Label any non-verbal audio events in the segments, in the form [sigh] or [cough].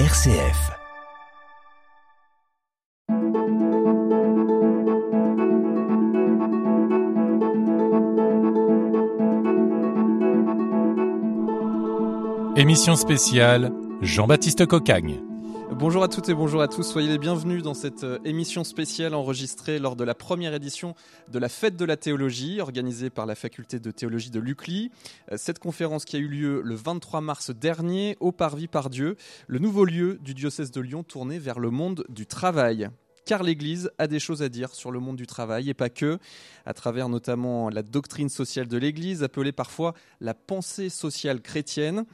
RCF. Émission spéciale Jean-Baptiste Cocagne. Bonjour à toutes et bonjour à tous, soyez les bienvenus dans cette euh, émission spéciale enregistrée lors de la première édition de la Fête de la Théologie organisée par la Faculté de Théologie de l'UCLI. Euh, cette conférence qui a eu lieu le 23 mars dernier au Parvis par Dieu, le nouveau lieu du diocèse de Lyon tourné vers le monde du travail car l'Église a des choses à dire sur le monde du travail et pas que, à travers notamment la doctrine sociale de l'Église, appelée parfois la pensée sociale chrétienne.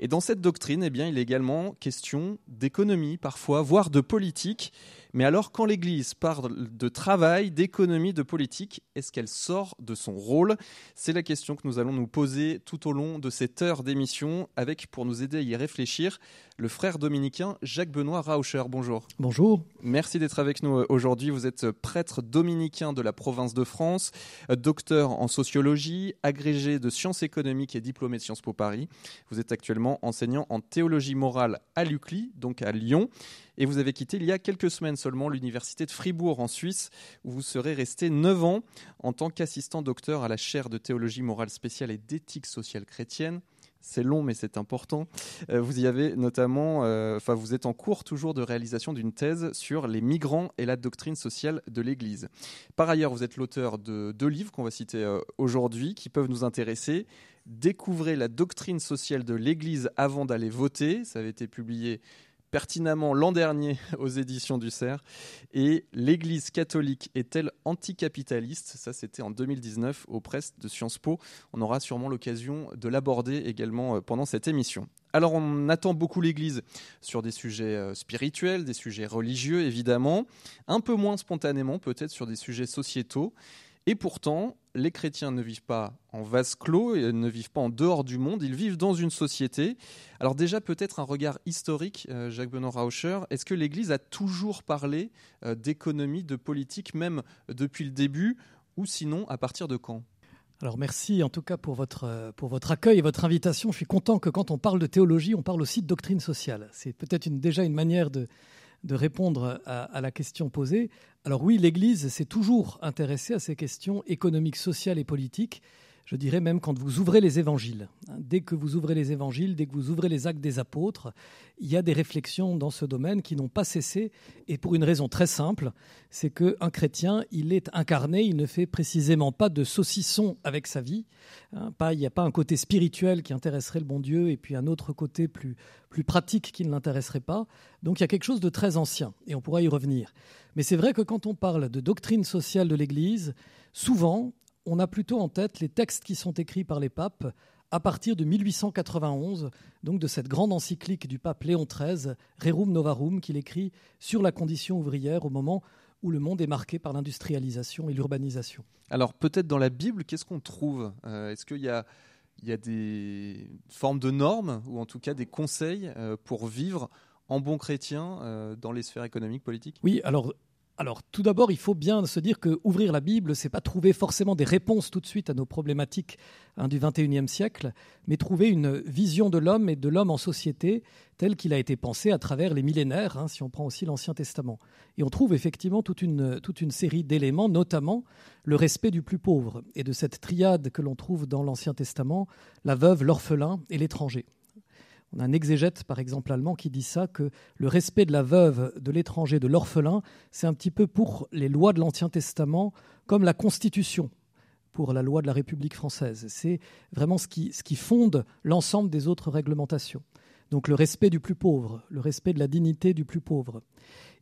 Et dans cette doctrine, eh bien, il est également question d'économie parfois, voire de politique. Mais alors, quand l'Église parle de travail, d'économie, de politique, est-ce qu'elle sort de son rôle? C'est la question que nous allons nous poser tout au long de cette heure d'émission, avec, pour nous aider à y réfléchir, le frère dominicain Jacques-Benoît Rauscher. Bonjour. Bonjour. Merci d'être avec nous aujourd'hui. Vous êtes prêtre dominicain de la province de France, docteur en sociologie, agrégé de sciences économiques et diplômé de Sciences Po Paris. Vous êtes actuellement enseignant en théologie morale à l'UCLI, donc à Lyon. Et vous avez quitté il y a quelques semaines seulement l'université de Fribourg en Suisse, où vous serez resté 9 ans en tant qu'assistant docteur à la chaire de théologie morale spéciale et d'éthique sociale chrétienne. C'est long, mais c'est important. Euh, vous y avez notamment, euh, enfin, vous êtes en cours toujours de réalisation d'une thèse sur les migrants et la doctrine sociale de l'Église. Par ailleurs, vous êtes l'auteur de deux livres qu'on va citer euh, aujourd'hui qui peuvent nous intéresser. Découvrez la doctrine sociale de l'Église avant d'aller voter. Ça avait été publié pertinemment l'an dernier [laughs] aux éditions du CERF. Et l'Église catholique est-elle anticapitaliste? Ça, c'était en 2019 aux presses de Sciences Po. On aura sûrement l'occasion de l'aborder également euh, pendant cette émission. Alors, on attend beaucoup l'Église sur des sujets euh, spirituels, des sujets religieux, évidemment, un peu moins spontanément, peut-être sur des sujets sociétaux. Et pourtant, les chrétiens ne vivent pas en vase clos et ne vivent pas en dehors du monde, ils vivent dans une société. Alors déjà peut-être un regard historique, euh, Jacques Benoît Rauscher, est-ce que l'Église a toujours parlé euh, d'économie, de politique, même depuis le début, ou sinon à partir de quand? Alors merci en tout cas pour votre, euh, pour votre accueil et votre invitation. Je suis content que quand on parle de théologie, on parle aussi de doctrine sociale. C'est peut-être déjà une manière de, de répondre à, la question posée. Alors oui, l'Église s'est toujours intéressée à ces questions économiques, sociales et politiques. Je dirais même quand vous ouvrez les évangiles. Dès que vous ouvrez les évangiles, dès que vous ouvrez les actes des apôtres, il y a des réflexions dans ce domaine qui n'ont pas cessé, et pour une raison très simple, c'est qu'un chrétien, il est incarné, il ne fait précisément pas de saucisson avec sa vie. Hein, pas, il n'y a pas un côté spirituel qui intéresserait le bon Dieu, et puis un autre côté plus, plus pratique qui ne l'intéresserait pas. Donc il y a quelque chose de très ancien, et on pourra y revenir. Mais c'est vrai que quand on parle de doctrine sociale de l'Église, souvent, on a plutôt en tête les textes qui sont écrits par les papes à partir de 1891, donc de cette grande encyclique du pape Léon XIII, Rerum Novarum, qu'il écrit sur la condition ouvrière au moment où le monde est marqué par l'industrialisation et l'urbanisation. Alors peut-être dans la Bible, qu'est-ce qu'on trouve? Euh, Est-ce qu'il y a, des formes de normes, ou en tout cas des conseils euh, pour vivre en bon chrétien euh, dans les sphères économiques, politiques? Oui, alors alors, tout d'abord, il faut bien se dire que ouvrir la Bible, c'est pas trouver forcément des réponses tout de suite à nos problématiques hein, du XXIe siècle, mais trouver une vision de l'homme et de l'homme en société tel qu'il a été pensé à travers les millénaires, hein, si on prend aussi l'Ancien Testament. Et on trouve effectivement toute une série d'éléments, notamment le respect du plus pauvre et de cette triade que l'on trouve dans l'Ancien Testament, la veuve, l'orphelin et l'étranger. On a un exégète, par exemple, allemand qui dit ça, que le respect de la veuve, de l'étranger, de l'orphelin, c'est un petit peu pour les lois de l'Ancien Testament comme la Constitution pour la loi de la République française. C'est vraiment ce qui, fonde l'ensemble des autres réglementations. Donc le respect du plus pauvre, le respect de la dignité du plus pauvre.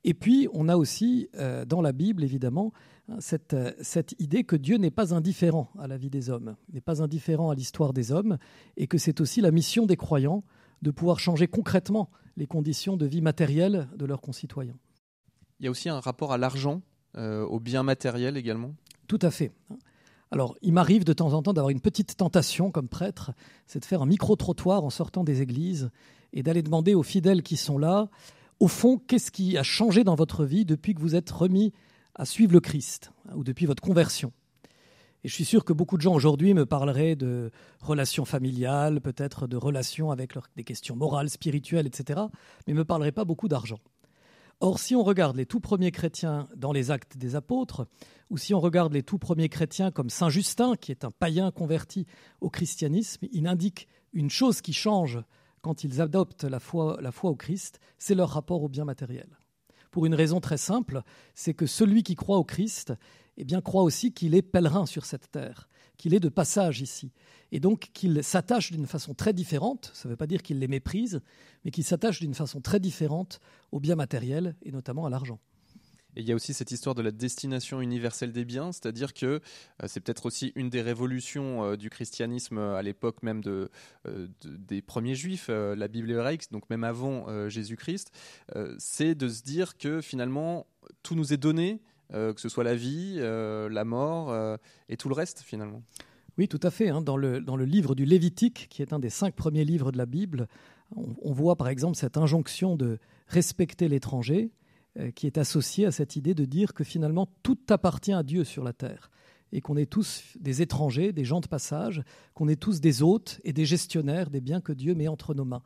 Et puis, on a aussi euh, dans la Bible, évidemment, cette, euh, cette idée que Dieu n'est pas indifférent à la vie des hommes, n'est pas indifférent à l'histoire des hommes, et que c'est aussi la mission des croyants de pouvoir changer concrètement les conditions de vie matérielle de leurs concitoyens. Il y a aussi un rapport à l'argent, euh, au bien matériel également Tout à fait. Alors, il m'arrive de temps en temps d'avoir une petite tentation comme prêtre, c'est de faire un micro-trottoir en sortant des églises et d'aller demander aux fidèles qui sont là, au fond, qu'est-ce qui a changé dans votre vie depuis que vous êtes remis à suivre le Christ, ou depuis votre conversion Je suis sûr que beaucoup de gens aujourd'hui me parleraient de relations familiales, peut-être de relations avec des questions morales, spirituelles, etc., mais ne me parleraient pas beaucoup d'argent. Or, si on regarde les tout premiers chrétiens dans les actes des apôtres, ou si on regarde les tout premiers chrétiens comme Saint Justin, qui est un païen converti au christianisme, il indique une chose qui change quand ils adoptent la foi au Christ, c'est leur rapport au bien matériel. Pour une raison très simple, c'est que celui qui croit au Christ eh bien, croit aussi qu'il est pèlerin sur cette terre, qu'il est de passage ici, et donc qu'il s'attache d'une façon très différente, ça ne veut pas dire qu'il les méprise, mais qu'il s'attache d'une façon très différente au bien matériel, et notamment à l'argent. Et il y a aussi cette histoire de la destination universelle des biens, c'est-à-dire que euh, c'est peut-être aussi une des révolutions euh, du christianisme à l'époque même euh, des premiers juifs, la Bible hébraïque, donc même avant Jésus-Christ, c'est de se dire que finalement tout nous est donné, que ce soit la vie, la mort et tout le reste finalement. Oui, tout à fait. Hein. Dans, le, dans le livre du Lévitique, qui est un des cinq premiers livres de la Bible, on voit par exemple cette injonction de respecter l'étranger, euh, qui est associé à cette idée de dire que finalement tout appartient à Dieu sur la terre et qu'on est tous des étrangers, des gens de passage, qu'on est tous des hôtes et des gestionnaires des biens que Dieu met entre nos mains.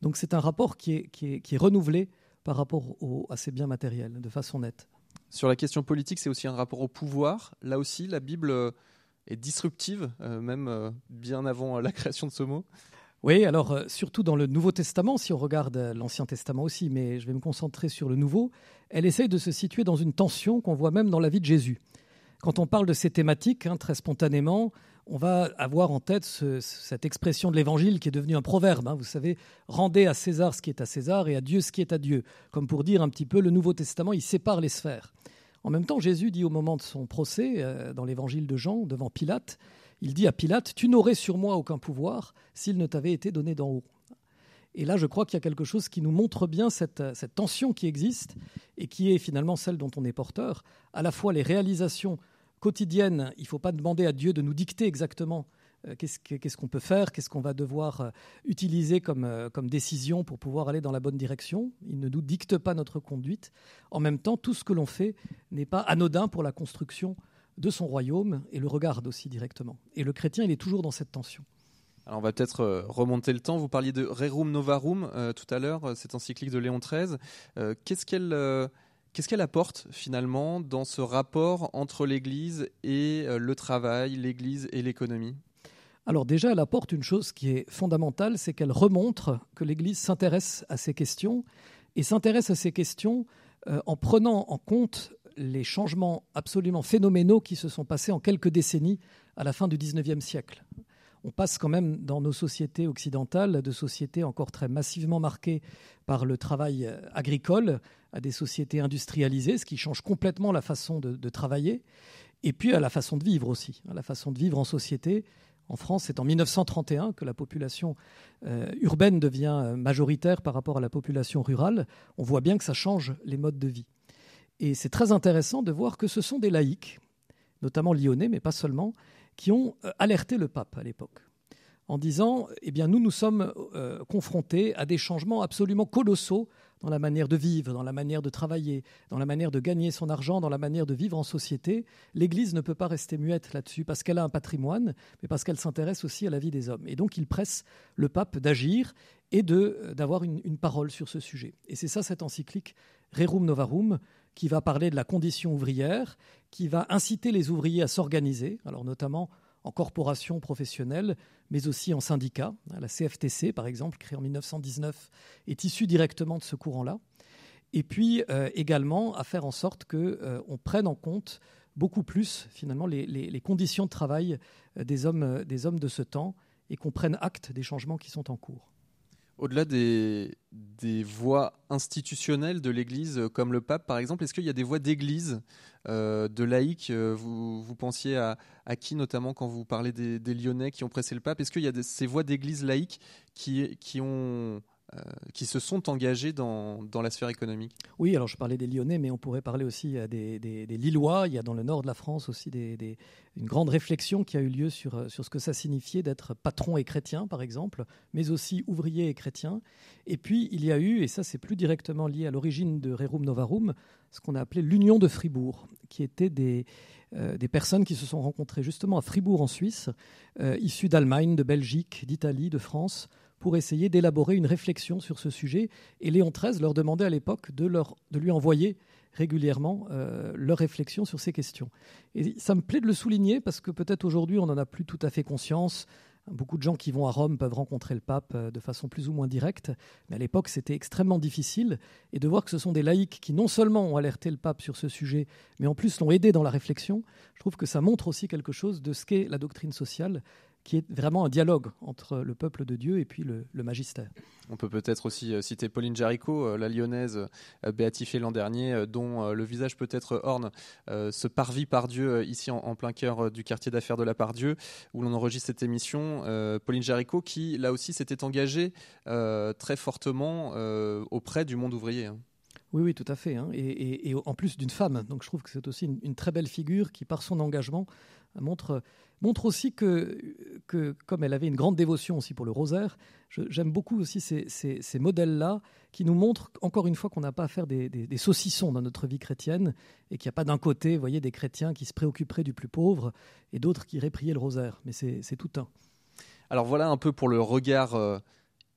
Donc c'est un rapport qui est, qui est, renouvelé par rapport à ces biens matériels de façon nette. Sur la question politique, c'est aussi un rapport au pouvoir. Là aussi, la Bible euh, est disruptive, euh, même bien avant la [laughs] création de ce mot. Oui, alors euh, surtout dans le Nouveau Testament, si on regarde euh, l'Ancien Testament aussi, mais je vais me concentrer sur le Nouveau, elle essaye de se situer dans une tension qu'on voit même dans la vie de Jésus. Quand on parle de ces thématiques, hein, très spontanément, on va avoir en tête cette expression de l'Évangile qui est devenue un proverbe. Hein. vous savez, rendez à César ce qui est à César et à Dieu ce qui est à Dieu. Comme pour dire un petit peu, le Nouveau Testament, il sépare les sphères. En même temps, Jésus dit au moment de son procès, euh, dans l'Évangile de Jean, devant Pilate, il dit à Pilate, Tu n'aurais sur moi aucun pouvoir s'il ne t'avait été donné d'en haut. Et là, je crois qu'il y a quelque chose qui nous montre bien cette, tension qui existe et qui est finalement celle dont on est porteur. À la fois les réalisations quotidiennes, il ne faut pas demander à Dieu de nous dicter exactement euh, qu'est-ce qu'on peut faire, qu'est-ce qu'on va devoir euh, utiliser comme, euh, comme décision pour pouvoir aller dans la bonne direction. Il ne nous dicte pas notre conduite. En même temps, tout ce que l'on fait n'est pas anodin pour la construction de son royaume et le regarde aussi directement. Et le chrétien, il est toujours dans cette tension. Alors on va peut-être remonter le temps. Vous parliez de Rerum Novarum tout à l'heure, cette encyclique de Léon XIII. qu'est-ce qu'elle qu'est-ce qu'elle apporte finalement dans ce rapport entre l'Église et le travail, l'Église et l'économie? Alors déjà, elle apporte une chose qui est fondamentale, c'est qu'elle remontre que l'Église s'intéresse à ces questions et s'intéresse à ces questions en prenant en compte les changements absolument phénoménaux qui se sont passés en quelques décennies à la fin du XIXe siècle. On passe quand même dans nos sociétés occidentales de sociétés encore très massivement marquées par le travail euh, agricole à des sociétés industrialisées, ce qui change complètement la façon de, travailler, et puis à la façon de vivre aussi, à la façon de vivre en société. En France, c'est en 1931 que la population euh, urbaine devient euh, majoritaire par rapport à la population rurale. On voit bien que ça change les modes de vie. Et c'est très intéressant de voir que ce sont des laïcs, notamment lyonnais, mais pas seulement, qui ont euh, alerté le pape à l'époque en disant eh bien nous nous sommes euh, confrontés à des changements absolument colossaux dans la manière de vivre, dans la manière de travailler, dans la manière de gagner son argent, dans la manière de vivre en société. L'Église ne peut pas rester muette là-dessus parce qu'elle a un patrimoine, mais parce qu'elle s'intéresse aussi à la vie des hommes. Et donc il presse le pape d'agir et euh, d'avoir une, une parole sur ce sujet. Et c'est ça cette encyclique Rerum Novarum qui va parler de la condition ouvrière, qui va inciter les ouvriers à s'organiser, notamment en corporation professionnelle, mais aussi en syndicat. La CFTC, par exemple, créée en 1919, est issue directement de ce courant-là. Et puis euh, également à faire en sorte qu'on euh, prenne en compte beaucoup plus finalement les, conditions de travail euh, hommes, des hommes de ce temps et qu'on prenne acte des changements qui sont en cours. Au-delà des, voies institutionnelles de l'Église, euh, comme le pape par exemple, est-ce qu'il y a des voies d'Église, euh, de laïcs euh, vous, pensiez à, qui notamment quand vous parlez des, Lyonnais qui ont pressé le pape? Est-ce qu'il y a ces voies d'Église laïque qui, qui ont qui se sont engagés dans, dans, la sphère économique Oui, alors je parlais des Lyonnais, mais on pourrait parler aussi des, des, des Lillois. Il y a dans le nord de la France aussi une grande réflexion qui a eu lieu sur, sur ce que ça signifiait d'être patron et chrétien, par exemple, mais aussi ouvrier et chrétien. Et puis, il y a eu, et ça c'est plus directement lié à l'origine de Rerum Novarum, ce qu'on a appelé l'Union de Fribourg, qui était des, euh, des personnes qui se sont rencontrées justement à Fribourg en Suisse, euh, issues d'Allemagne, de Belgique, d'Italie, de France, pour essayer d'élaborer une réflexion sur ce sujet. Et Léon XIII leur demandait à l'époque de, de lui envoyer régulièrement euh, leurs réflexions sur ces questions. Et ça me plaît de le souligner parce que peut-être aujourd'hui on n'en a plus tout à fait conscience. Beaucoup de gens qui vont à Rome peuvent rencontrer le pape euh, de façon plus ou moins directe, mais à l'époque c'était extrêmement difficile. Et de voir que ce sont des laïcs qui non seulement ont alerté le pape sur ce sujet, mais en plus l'ont aidé dans la réflexion, je trouve que ça montre aussi quelque chose de ce qu'est la doctrine sociale qui est vraiment un dialogue entre le peuple de Dieu et puis le, magistère. On peut peut-être aussi euh, citer Pauline Jaricot, euh, la lyonnaise euh, béatifiée l'an dernier, dont le visage peut-être orne ce parvis par Dieu ici en, plein cœur du quartier d'affaires de la Part-Dieu, où l'on enregistre cette émission. Pauline Jaricot qui, là aussi, s'était engagée très fortement auprès du monde ouvrier. Hein. Oui, oui, tout à fait. Hein. Et, en plus d'une femme. Donc je trouve que c'est aussi une, très belle figure qui, par son engagement, montre montre aussi que, que, comme elle avait une grande dévotion aussi pour le rosaire, j'aime beaucoup aussi ces, ces, modèles-là qui nous montrent encore une fois qu'on n'a pas à faire des, des, saucissons dans notre vie chrétienne et qu'il n'y a pas d'un côté, voyez, des chrétiens qui se préoccuperaient du plus pauvre et d'autres qui prier le rosaire. Mais c'est tout un. Alors voilà un peu pour le regard euh,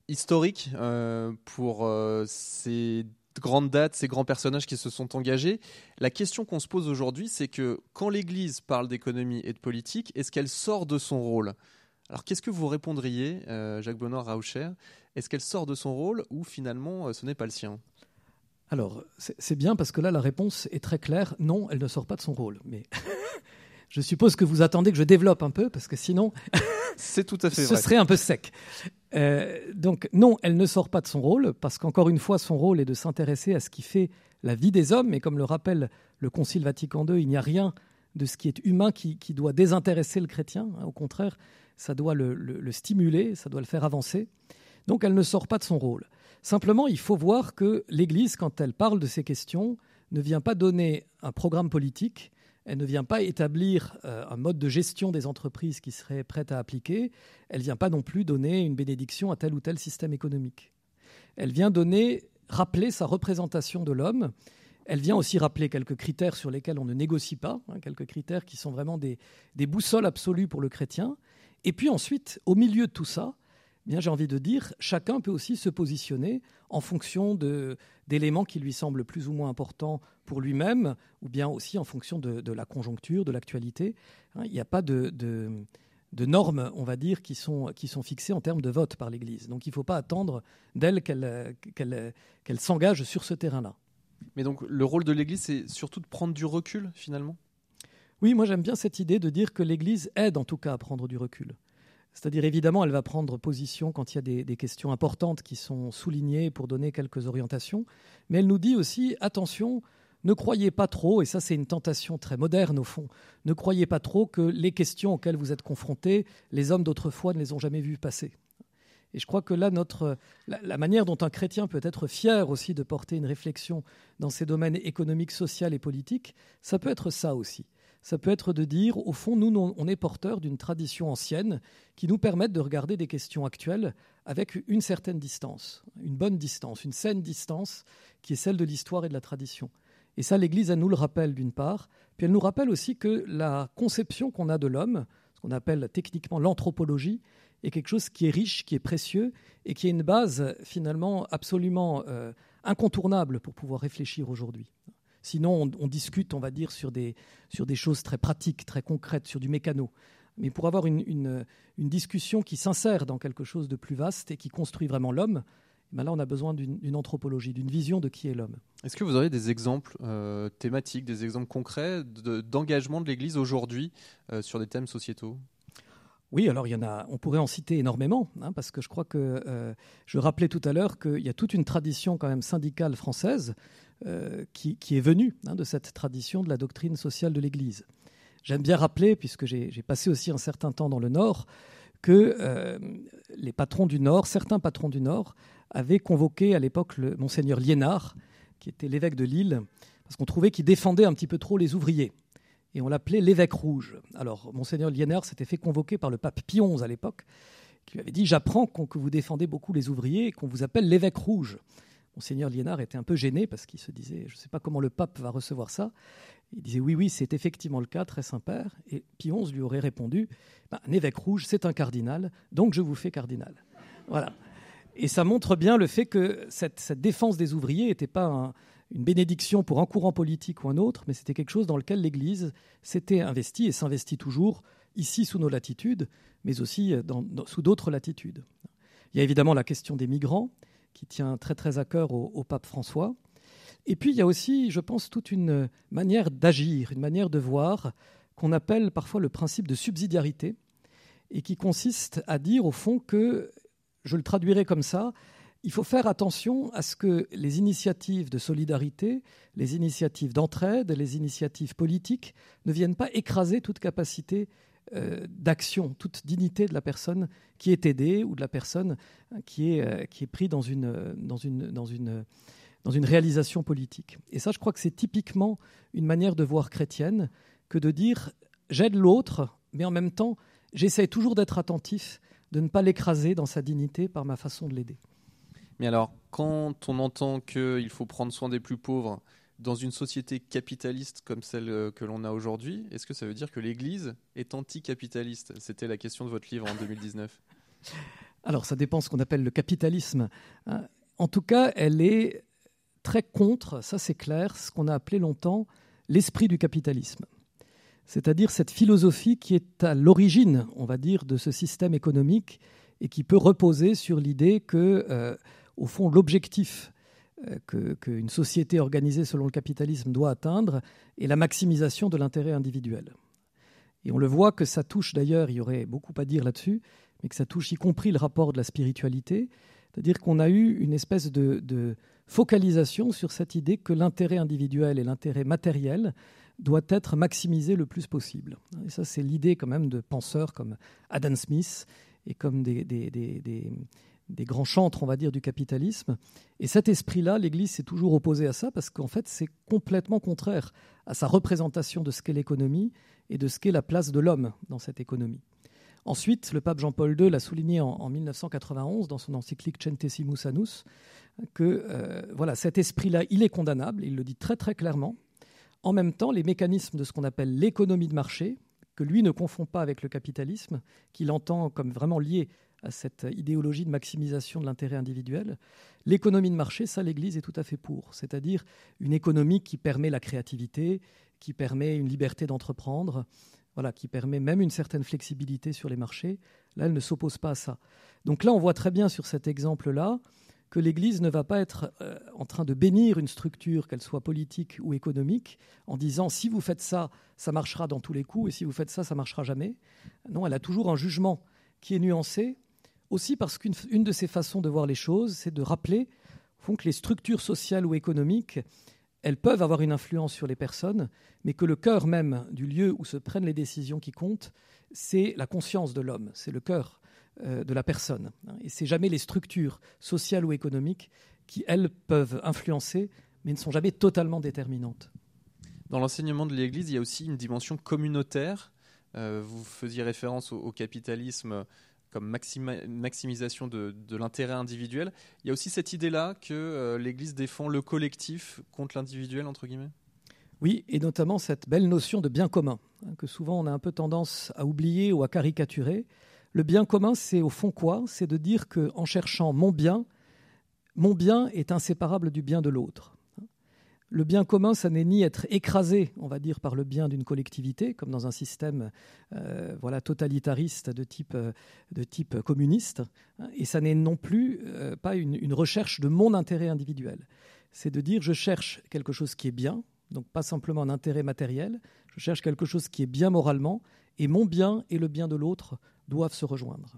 historique euh, pour euh, ces grandes dates, ces grands personnages qui se sont engagés. La question qu'on se pose aujourd'hui, c'est que quand l'Église parle d'économie et de politique, est-ce qu'elle sort de son rôle? Alors qu'est-ce que vous répondriez, euh, Jacques Benoît Raucher Est-ce qu'elle sort de son rôle ou finalement euh, ce n'est pas le sien? Alors, c'est bien parce que là, la réponse est très claire. Non, elle ne sort pas de son rôle. Mais [laughs] je suppose que vous attendez que je développe un peu, parce que sinon, c'est tout à [laughs] fait ce serait un peu sec. Euh, donc non, elle ne sort pas de son rôle, parce qu'encore une fois, son rôle est de s'intéresser à ce qui fait la vie des hommes, et comme le rappelle le Concile Vatican II, il n'y a rien de ce qui est humain qui, doit désintéresser le chrétien, hein. au contraire, ça doit le, stimuler, ça doit le faire avancer. Donc elle ne sort pas de son rôle. Simplement, il faut voir que l'Église, quand elle parle de ces questions, ne vient pas donner un programme politique, elle ne vient pas établir euh, un mode de gestion des entreprises qui serait prête à appliquer. Elle ne vient pas non plus donner une bénédiction à tel ou tel système économique. Elle vient donner, rappeler sa représentation de l'homme. Elle vient aussi rappeler quelques critères sur lesquels on ne négocie pas, hein, quelques critères qui sont vraiment des, des boussoles absolues pour le chrétien. Et puis ensuite, au milieu de tout ça, bien j'ai envie de dire, chacun peut aussi se positionner en fonction d'éléments qui lui semblent plus ou moins importants pour lui-même, ou bien aussi en fonction de, la conjoncture, de l'actualité. Hein, il n'y a pas de, normes, on va dire, qui sont, qui sont fixées en termes de vote par l'Église. Donc il ne faut pas attendre d'elle qu'elle s'engage sur ce terrain-là. Mais donc le rôle de l'Église, c'est surtout de prendre du recul, finalement? Oui, moi j'aime bien cette idée de dire que l'Église aide en tout cas à prendre du recul. C'est-à-dire, évidemment, elle va prendre position quand il y a des, questions importantes qui sont soulignées pour donner quelques orientations, mais elle nous dit aussi, attention, ne croyez pas trop, et ça c'est une tentation très moderne au fond, ne croyez pas trop que les questions auxquelles vous êtes confrontés, les hommes d'autrefois ne les ont jamais vues passer. Et je crois que là, notre, la, manière dont un chrétien peut être fier aussi de porter une réflexion dans ces domaines économiques, sociaux et politiques, ça peut être ça aussi ça peut être de dire, au fond, nous, on est porteurs d'une tradition ancienne qui nous permet de regarder des questions actuelles avec une certaine distance, une bonne distance, une saine distance qui est celle de l'histoire et de la tradition. Et ça, l'Église, elle nous le rappelle d'une part, puis elle nous rappelle aussi que la conception qu'on a de l'homme, ce qu'on appelle techniquement l'anthropologie, est quelque chose qui est riche, qui est précieux et qui est une base finalement absolument euh, incontournable pour pouvoir réfléchir aujourd'hui. Sinon, on, discute, on va dire, sur des, sur des choses très pratiques, très concrètes, sur du mécano. Mais pour avoir une, une, discussion qui s'insère dans quelque chose de plus vaste et qui construit vraiment l'homme, ben là, on a besoin d'une anthropologie, d'une vision de qui est l'homme. Est-ce que vous auriez des exemples euh, thématiques, des exemples concrets d'engagement de, l'Église aujourd'hui euh, sur des thèmes sociétaux? Oui, alors il y en a, on pourrait en citer énormément, hein, parce que je crois que euh, je rappelais tout à l'heure qu'il y a toute une tradition quand même syndicale française euh, qui, est venue hein, de cette tradition de la doctrine sociale de l'Église. J'aime bien rappeler, puisque j'ai passé aussi un certain temps dans le Nord, que euh, les patrons du Nord, certains patrons du Nord, avaient convoqué à l'époque le monseigneur Liénard, qui était l'évêque de Lille, parce qu'on trouvait qu'il défendait un petit peu trop les ouvriers. Et on l'appelait l'évêque rouge. Alors, monseigneur Liénard s'était fait convoquer par le pape Pie XI à l'époque, qui lui avait dit J'apprends que vous défendez beaucoup les ouvriers et qu'on vous appelle l'évêque rouge. Monseigneur Liénard était un peu gêné parce qu'il se disait Je ne sais pas comment le pape va recevoir ça. Il disait oui, oui, c'est effectivement le cas, très Saint-Père. Et Pie XI lui aurait répondu ben, un évêque rouge, c'est un cardinal, donc je vous fais cardinal. Voilà. Et ça montre bien le fait que cette, défense des ouvriers n'était pas une bénédiction pour un courant politique ou un autre, mais c'était quelque chose dans lequel l'Église s'était investie et s'investit toujours, ici sous nos latitudes, mais aussi sous d'autres latitudes. Il y a évidemment la question des migrants, qui tient très à cœur au pape François. Et puis il y a aussi, je pense, toute une manière d'agir, une manière de voir qu'on appelle parfois le principe de subsidiarité, et qui consiste à dire au fond que, je le traduirai comme ça, il faut faire attention à ce que les initiatives de solidarité, les initiatives d'entraide, les initiatives politiques ne viennent pas écraser toute capacité euh, d'action, toute dignité de la personne qui est aidée ou de la personne qui est, euh, qui est prise dans une, dans une, dans une dans une réalisation politique. Et ça, je crois que c'est typiquement une manière de voir chrétienne que de dire j'aide l'autre, mais en même temps, j'essaie toujours d'être attentif, de ne pas l'écraser dans sa dignité par ma façon de l'aider. Mais alors, quand on entend qu'il faut prendre soin des plus pauvres dans une société capitaliste comme celle euh, que l'on a aujourd'hui, est-ce que ça veut dire que l'Église est anticapitaliste? C'était la question de votre livre en [laughs] 2019. Alors, ça dépend ce qu'on appelle le capitalisme. Hein. En tout cas, elle est très contre, ça c'est clair, ce qu'on a appelé longtemps l'esprit du capitalisme. C'est-à-dire cette philosophie qui est à l'origine, on va dire, de ce système économique et qui peut reposer sur l'idée que, euh, au fond, l'objectif euh, qu'une société organisée selon le capitalisme doit atteindre est la maximisation de l'intérêt individuel. Et on le voit que ça touche d'ailleurs, il y aurait beaucoup à dire là-dessus, mais que ça touche y compris le rapport de la spiritualité, c'est-à-dire qu'on a eu une espèce de, focalisation sur cette idée que l'intérêt individuel et l'intérêt matériel doit être maximisé le plus possible. Et ça, c'est l'idée quand même de penseurs comme Adam Smith et comme des, des, grands chantres, on va dire, du capitalisme. Et cet esprit-là, l'Église s'est toujours opposée à ça parce qu'en fait, c'est complètement contraire à sa représentation de ce qu'est l'économie et de ce qu'est la place de l'homme dans cette économie. Ensuite, le pape Jean-Paul II l'a souligné en, 1991 dans son encyclique Centesimus Annus que euh, voilà, cet esprit-là, il est condamnable, il le dit très très clairement. En même temps, les mécanismes de ce qu'on appelle l'économie de marché, que lui ne confond pas avec le capitalisme, qu'il entend comme vraiment lié à cette idéologie de maximisation de l'intérêt individuel. L'économie de marché, ça, l'Église est tout à fait pour, c'est-à-dire une économie qui permet la créativité, qui permet une liberté d'entreprendre, voilà, qui permet même une certaine flexibilité sur les marchés. Là, elle ne s'oppose pas à ça. Donc là, on voit très bien sur cet exemple-là que l'Église ne va pas être euh, en train de bénir une structure, qu'elle soit politique ou économique, en disant si vous faites ça, ça marchera dans tous les coups, et si vous faites ça, ça marchera jamais. Non, elle a toujours un jugement qui est nuancé, aussi parce qu'une de ses façons de voir les choses, c'est de rappeler que les structures sociales ou économiques elles peuvent avoir une influence sur les personnes, mais que le cœur même du lieu où se prennent les décisions qui comptent, c'est la conscience de l'homme, c'est le cœur euh, de la personne. Et c'est jamais les structures sociales ou économiques qui, elles, peuvent influencer, mais ne sont jamais totalement déterminantes. Dans l'enseignement de l'Église, il y a aussi une dimension communautaire. Euh, vous faisiez référence au capitalisme comme maximisation de, l'intérêt individuel. Il y a aussi cette idée-là que euh, l'Église défend le collectif contre l'individuel, entre guillemets? Oui, et notamment cette belle notion de bien commun, hein, que souvent on a un peu tendance à oublier ou à caricaturer. Le bien commun, c'est au fond quoi? C'est de dire qu'en cherchant mon bien, mon bien est inséparable du bien de l'autre. Le bien commun, ça n'est ni être écrasé, on va dire, par le bien d'une collectivité, comme dans un système euh, voilà, totalitariste de type, euh, communiste, et ça n'est non plus euh, pas une, recherche de mon intérêt individuel. C'est de dire je cherche quelque chose qui est bien, donc pas simplement un intérêt matériel, je cherche quelque chose qui est bien moralement, et mon bien et le bien de l'autre doivent se rejoindre.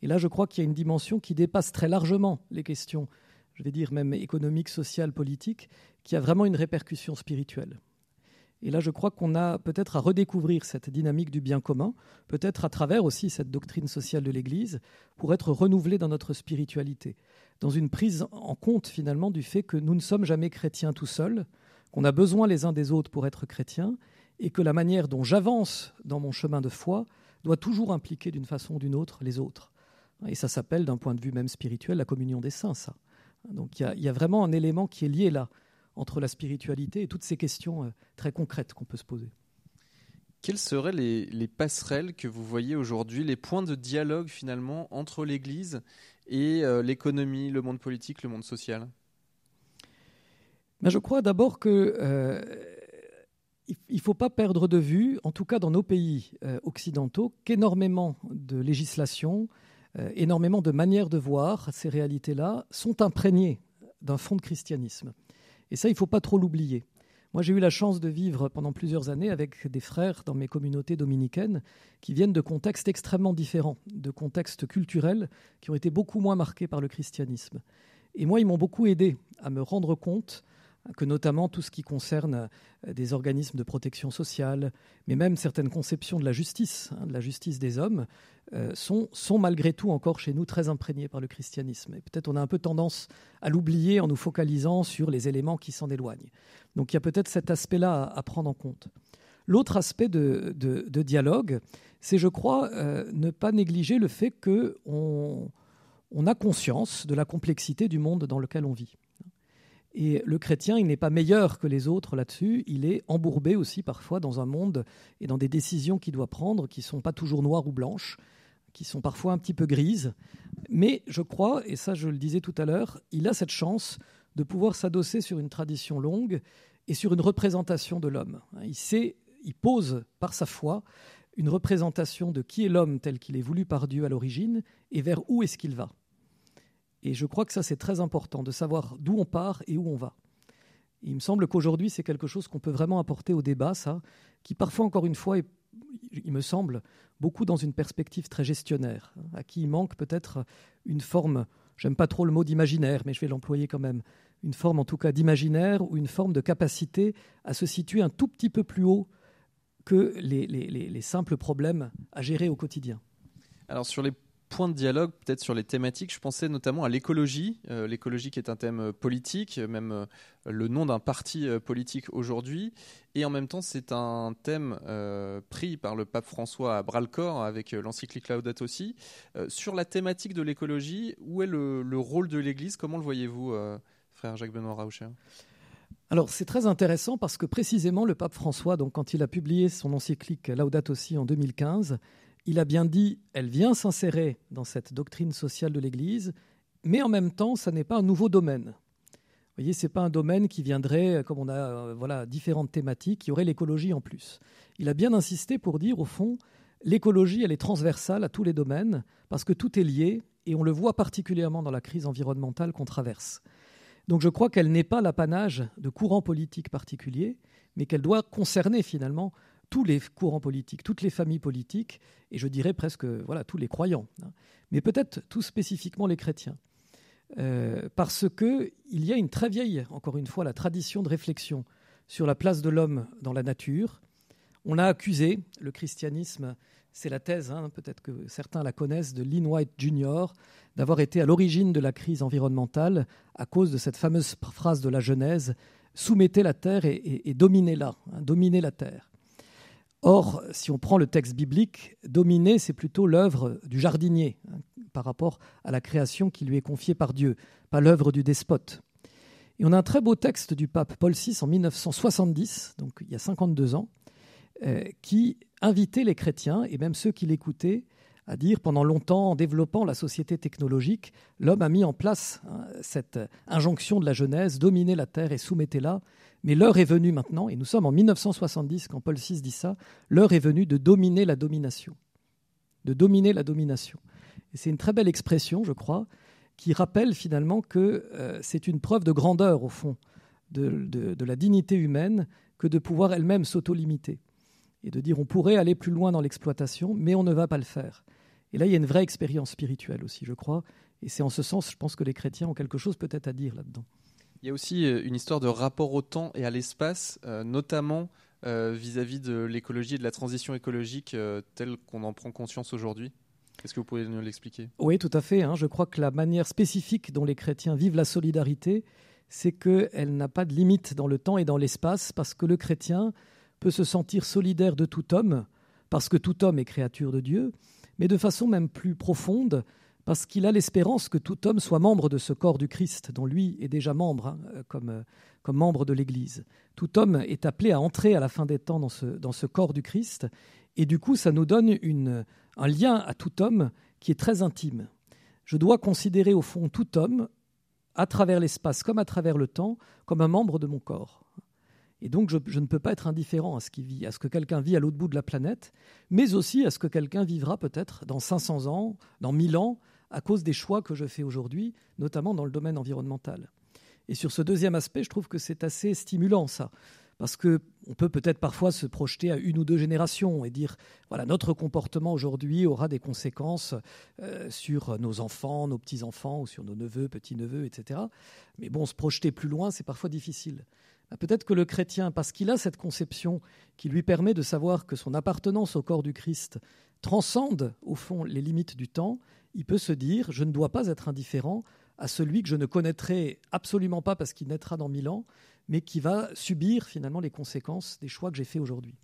Et là, je crois qu'il y a une dimension qui dépasse très largement les questions je vais dire même économique, sociale, politique, qui a vraiment une répercussion spirituelle. Et là, je crois qu'on a peut-être à redécouvrir cette dynamique du bien commun, peut-être à travers aussi cette doctrine sociale de l'Église, pour être renouvelé dans notre spiritualité, dans une prise en compte finalement du fait que nous ne sommes jamais chrétiens tout seuls, qu'on a besoin les uns des autres pour être chrétiens, et que la manière dont j'avance dans mon chemin de foi doit toujours impliquer d'une façon ou d'une autre les autres. Et ça s'appelle, d'un point de vue même spirituel, la communion des saints, ça. Donc il y, a vraiment un élément qui est lié là, entre la spiritualité et toutes ces questions euh, très concrètes qu'on peut se poser. Quelles seraient les, passerelles que vous voyez aujourd'hui, les points de dialogue finalement entre l'Église et euh, l'économie, le monde politique, le monde social? Ben, Je crois d'abord que euh, il ne faut pas perdre de vue, en tout cas dans nos pays occidentaux, qu'énormément de législation, euh, énormément de manières de voir ces réalités-là sont imprégnées d'un fond de christianisme. Et ça, il ne faut pas trop l'oublier. Moi, j'ai eu la chance de vivre pendant plusieurs années avec des frères dans mes communautés dominicaines qui viennent de contextes extrêmement différents, de contextes culturels qui ont été beaucoup moins marqués par le christianisme. Et moi, ils m'ont beaucoup aidé à me rendre compte que notamment tout ce qui concerne euh, des organismes de protection sociale, mais même certaines conceptions de la justice, hein, de la justice des hommes, euh, sont, malgré tout encore chez nous très imprégnés par le christianisme. Et peut-être on a un peu tendance à l'oublier en nous focalisant sur les éléments qui s'en éloignent. Donc il y a peut-être cet aspect-là à, prendre en compte. L'autre aspect de, dialogue, c'est, je crois, euh, ne pas négliger le fait qu'on on a conscience de la complexité du monde dans lequel on vit. Et le chrétien, il n'est pas meilleur que les autres là-dessus, il est embourbé aussi parfois dans un monde et dans des décisions qu'il doit prendre qui ne sont pas toujours noires ou blanches, qui sont parfois un petit peu grises. Mais je crois, et ça je le disais tout à l'heure, il a cette chance de pouvoir s'adosser sur une tradition longue et sur une représentation de l'homme. Il il pose par sa foi une représentation de qui est l'homme tel qu'il est voulu par Dieu à l'origine et vers où est-ce qu'il va. Et je crois que ça, c'est très important de savoir d'où on part et où on va. il me semble qu'aujourd'hui, c'est quelque chose qu'on peut vraiment apporter au débat, ça, qui parfois, encore une fois, est, il me semble, beaucoup dans une perspective très gestionnaire, hein, à qui il manque peut-être une forme, j'aime pas trop le mot d'imaginaire, mais je vais l'employer quand même, une forme en tout cas d'imaginaire ou une forme de capacité à se situer un tout petit peu plus haut que les, les, les simples problèmes à gérer au quotidien. Alors sur les point de dialogue peut-être sur les thématiques. Je pensais notamment à l'écologie, euh, l'écologie qui est un thème euh, politique, même euh, le nom d'un parti politique aujourd'hui. Et en même temps, c'est un thème pris par le pape François à bras-le-corps avec l'encyclique Laudato aussi. sur la thématique de l'écologie, où est le, rôle de l'Église? Comment le voyez-vous, frère Jacques-Benoît Raucher alors c'est très intéressant parce que précisément le pape François, donc quand il a publié son encyclique Laudato aussi en 2015, il a bien dit, elle vient s'insérer dans cette doctrine sociale de l'Église, mais en même temps, ça n'est pas un nouveau domaine. Vous voyez, ce n'est pas un domaine qui viendrait, comme on a euh, voilà, différentes thématiques, y aurait l'écologie en plus. Il a bien insisté pour dire, au fond, l'écologie, elle est transversale à tous les domaines, parce que tout est lié, et on le voit particulièrement dans la crise environnementale qu'on traverse. Donc je crois qu'elle n'est pas l'apanage de courants politiques particuliers, mais qu'elle doit concerner finalement tous les courants politiques, toutes les familles politiques, et je dirais presque voilà, tous les croyants, hein. mais peut-être tout spécifiquement les chrétiens. Euh, parce qu'il y a une très vieille, encore une fois, la tradition de réflexion sur la place de l'homme dans la nature. On a accusé le christianisme, c'est la thèse, hein, peut-être que certains la connaissent, de Lynn White Jr., d'avoir été à l'origine de la crise environnementale à cause de cette fameuse phrase de la Genèse soumettez la terre et, dominez-la, hein, dominez la terre. Or, si on prend le texte biblique, dominer, c'est plutôt l'œuvre du jardinier hein, par rapport à la création qui lui est confiée par Dieu, pas l'œuvre du despote. Et on a un très beau texte du pape Paul VI en 1970, donc il y a 52 ans, euh, qui invitait les chrétiens et même ceux qui l'écoutaient à dire pendant longtemps, en développant la société technologique, l'homme a mis en place hein, cette injonction de la Genèse, dominez la terre et soumettez-la, mais l'heure est venue maintenant, et nous sommes en 1970 quand Paul VI dit ça, l'heure est venue de dominer la domination. De dominer la domination. C'est une très belle expression, je crois, qui rappelle finalement que euh, c'est une preuve de grandeur, au fond, de, de la dignité humaine que de pouvoir elle-même s'auto-limiter. Et de dire on pourrait aller plus loin dans l'exploitation, mais on ne va pas le faire. Et là, il y a une vraie expérience spirituelle aussi, je crois. Et c'est en ce sens, je pense que les chrétiens ont quelque chose peut-être à dire là-dedans. Il y a aussi euh, une histoire de rapport au temps et à l'espace, euh, notamment vis-à-vis de l'écologie et de la transition écologique telle qu'on en prend conscience aujourd'hui est-ce que vous pouvez nous l'expliquer? Oui, tout à fait. Hein. Je crois que la manière spécifique dont les chrétiens vivent la solidarité, c'est qu'elle n'a pas de limite dans le temps et dans l'espace, parce que le chrétien peut se sentir solidaire de tout homme, parce que tout homme est créature de Dieu, mais de façon même plus profonde, parce qu'il a l'espérance que tout homme soit membre de ce corps du Christ, dont lui est déjà membre, hein, comme, comme membre de l'Église. Tout homme est appelé à entrer à la fin des temps dans ce, corps du Christ, et du coup, ça nous donne un lien à tout homme qui est très intime. Je dois considérer au fond tout homme, à travers l'espace comme à travers le temps, comme un membre de mon corps. Et donc, je, ne peux pas être indifférent à ce, qui vit, à ce que quelqu'un vit à l'autre bout de la planète, mais aussi à ce que quelqu'un vivra peut-être dans 500 ans, dans 1000 ans, à cause des choix que je fais aujourd'hui, notamment dans le domaine environnemental. Et sur ce deuxième aspect, je trouve que c'est assez stimulant, ça parce que on peut peut-être parfois se projeter à une ou deux générations et dire voilà notre comportement aujourd'hui aura des conséquences euh, sur nos enfants, nos petits enfants ou sur nos neveux, petits neveux, etc. Mais bon, se projeter plus loin, c'est parfois difficile. Bah, peut-être que le chrétien, parce qu'il a cette conception qui lui permet de savoir que son appartenance au corps du Christ transcende au fond les limites du temps, il peut se dire je ne dois pas être indifférent à celui que je ne connaîtrai absolument pas parce qu'il naîtra dans mille ans, mais qui va subir finalement les conséquences des choix que j'ai faits aujourd'hui.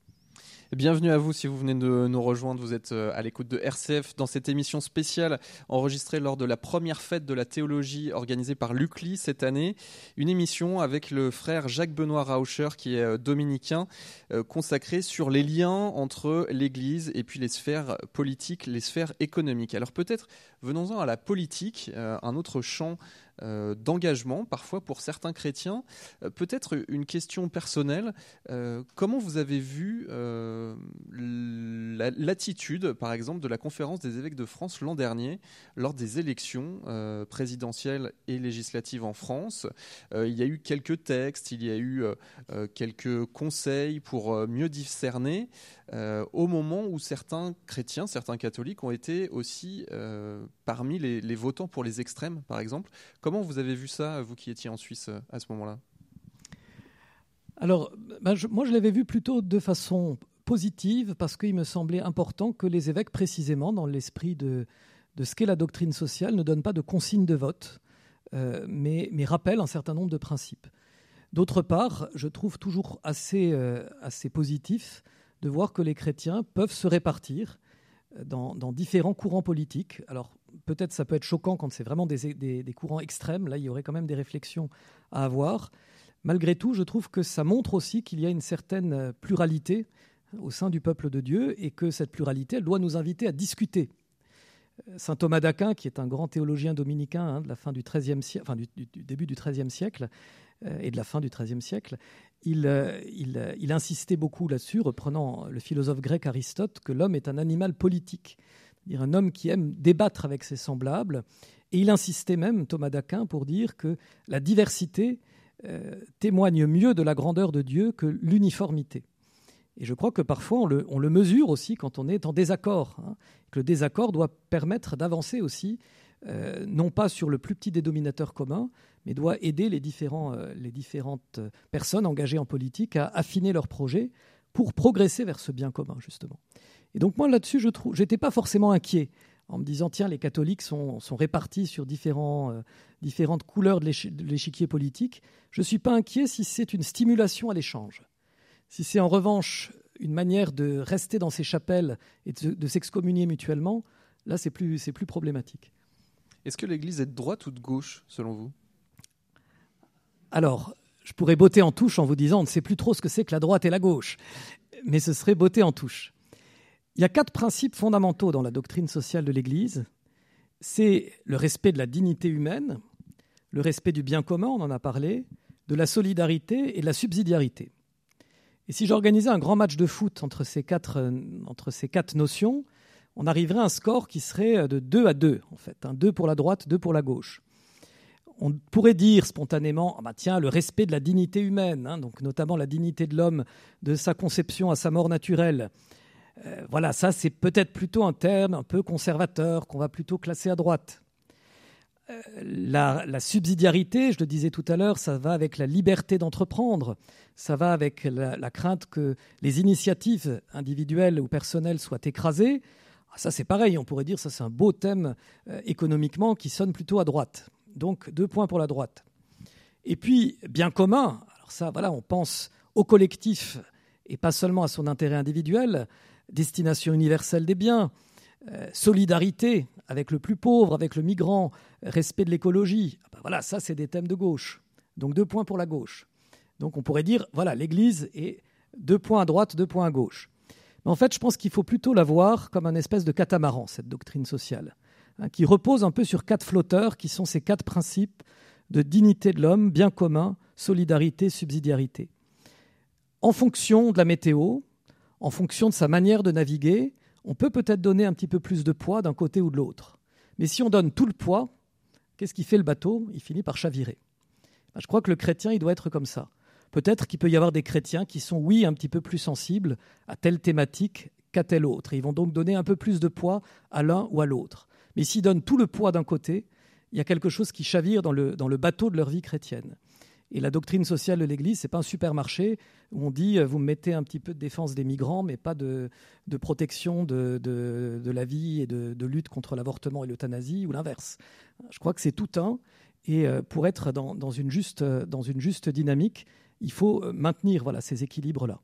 Bienvenue à vous si vous venez de nous rejoindre. Vous êtes euh, à l'écoute de RCF dans cette émission spéciale enregistrée lors de la première fête de la théologie organisée par l'UCLI cette année. Une émission avec le frère Jacques-Benoît Rauscher qui est euh, dominicain, euh, consacrée sur les liens entre l'Église et puis les sphères politiques, les sphères économiques. Alors peut-être venons-en à la politique, un autre champ euh, d'engagement, parfois pour certains chrétiens. Euh, peut-être une question personnelle, euh, comment vous avez vu l'attitude, par exemple, de la conférence des évêques de France l'an dernier, lors des élections présidentielles et législatives en France? Il y a eu quelques textes, il y a eu quelques conseils pour mieux discerner. au moment où certains chrétiens, certains catholiques ont été aussi parmi les, votants pour les extrêmes, par exemple. Vous avez vu ça, vous qui étiez en Suisse euh, à ce moment-là? Alors, ben, moi, je l'avais vu plutôt de façon positive parce qu'il me semblait important que les évêques, précisément dans l'esprit de, ce qu'est la doctrine sociale, ne donnent pas de consignes de vote, euh, mais, mais, rappellent un certain nombre de principes. D'autre part, je trouve toujours assez, euh, positif de voir que les chrétiens peuvent se répartir dans, dans différents courants politiques. Alors, peut-être ça peut être choquant quand c'est vraiment des, courants extrêmes. Là, il y aurait quand même des réflexions à avoir. Malgré tout, je trouve que ça montre aussi qu'il y a une certaine pluralité au sein du peuple de Dieu et que cette pluralité, elle doit nous inviter à discuter. Saint Thomas d'Aquin, qui est un grand théologien dominicain hein, de la fin du, siècle, enfin, du, début du XIIIe siècle euh, et de la fin du XIIIe siècle, euh, il insistait beaucoup là-dessus, reprenant le philosophe grec Aristote, que l'homme est un animal politique un homme qui aime débattre avec ses semblables. Et il insistait même, Thomas d'Aquin, pour dire que la diversité euh, témoigne mieux de la grandeur de Dieu que l'uniformité. Et je crois que parfois on le, mesure aussi quand on est en désaccord, hein, que le désaccord doit permettre d'avancer aussi, euh, non pas sur le plus petit des dominateurs communs, mais doit aider euh, les différentes personnes engagées en politique à affiner leurs projets pour progresser vers ce bien commun, justement. Et donc moi là-dessus, je trouve, j'étais pas forcément inquiet en me disant tiens les catholiques sont, sont répartis sur différents, euh, différentes couleurs de l'échiquier politique. Je suis pas inquiet si c'est une stimulation à l'échange. Si c'est en revanche une manière de rester dans ces chapelles et de, s'excommunier mutuellement, là c'est plus, c'est plus problématique. Est-ce que l'Église est de droite ou de gauche selon vous? Alors, je pourrais botter en touche en vous disant on ne sait plus trop ce que c'est que la droite et la gauche, mais ce serait botter en touche. Il y a quatre principes fondamentaux dans la doctrine sociale de l'Église. C'est le respect de la dignité humaine, le respect du bien commun, on en a parlé, de la solidarité et de la subsidiarité. Et si j'organisais un grand match de foot entre ces quatre, quatre notions, on arriverait à un score qui serait de 2 à 2, en fait. Un 2 pour la droite, 2 pour la gauche. On pourrait dire spontanément, ah bah tiens, le respect de la dignité humaine, hein, donc notamment la dignité de l'homme, de sa conception à sa mort naturelle, euh, voilà, ça c'est peut-être plutôt un terme un peu conservateur qu'on va plutôt classer à droite. la, subsidiarité, je le disais tout à l'heure, ça va avec la liberté d'entreprendre, ça va avec la, crainte que les initiatives individuelles ou personnelles soient écrasées. Ah, ça, c'est pareil, on pourrait dire ça, c'est un beau thème euh, économiquement qui sonne plutôt à droite. Donc, deux points pour la droite. Et puis, bien commun, alors ça, voilà, on pense au collectif et pas seulement à son intérêt individuel, destination universelle des biens, euh, solidarité avec le plus pauvre, avec le migrant, respect de l'écologie. Ah ben voilà, ça, c'est des thèmes de gauche. Donc deux points pour la gauche. Donc on pourrait dire, voilà, l'Église est deux points à droite, deux points à gauche. Mais en fait, je pense qu'il faut plutôt la voir comme un espèce de catamaran, cette doctrine sociale, hein, qui repose un peu sur quatre flotteurs, qui sont ces quatre principes de dignité de l'homme, bien commun, solidarité, subsidiarité. En fonction de la météo, en fonction de sa manière de naviguer, on peut peut-être donner un petit peu plus de poids d'un côté ou de l'autre. Mais si on donne tout le poids, qu'est-ce qui fait le bateau? Il finit par chavirer. Ben, je crois que le chrétien, il doit être comme ça. Peut-être qu'il peut y avoir des chrétiens qui sont, oui, un petit peu plus sensibles à telle thématique qu'à telle autre. ils vont donc donner un peu plus de poids à l'un ou à l'autre. Mais s'ils donnent tout le poids d'un côté, il y a quelque chose qui chavire dans le bateau de leur vie chrétienne. Et la doctrine sociale de l'Église, c'est pas un supermarché où on dit euh, vous mettez un petit peu de défense des migrants, mais pas de, protection de, de, la vie et de, lutte contre l'avortement et l'euthanasie, ou l'inverse. Je crois que c'est tout un. Et euh, pour être dans, dans, une juste, dans une juste dynamique, il faut euh, maintenir voilà, ces équilibres-là.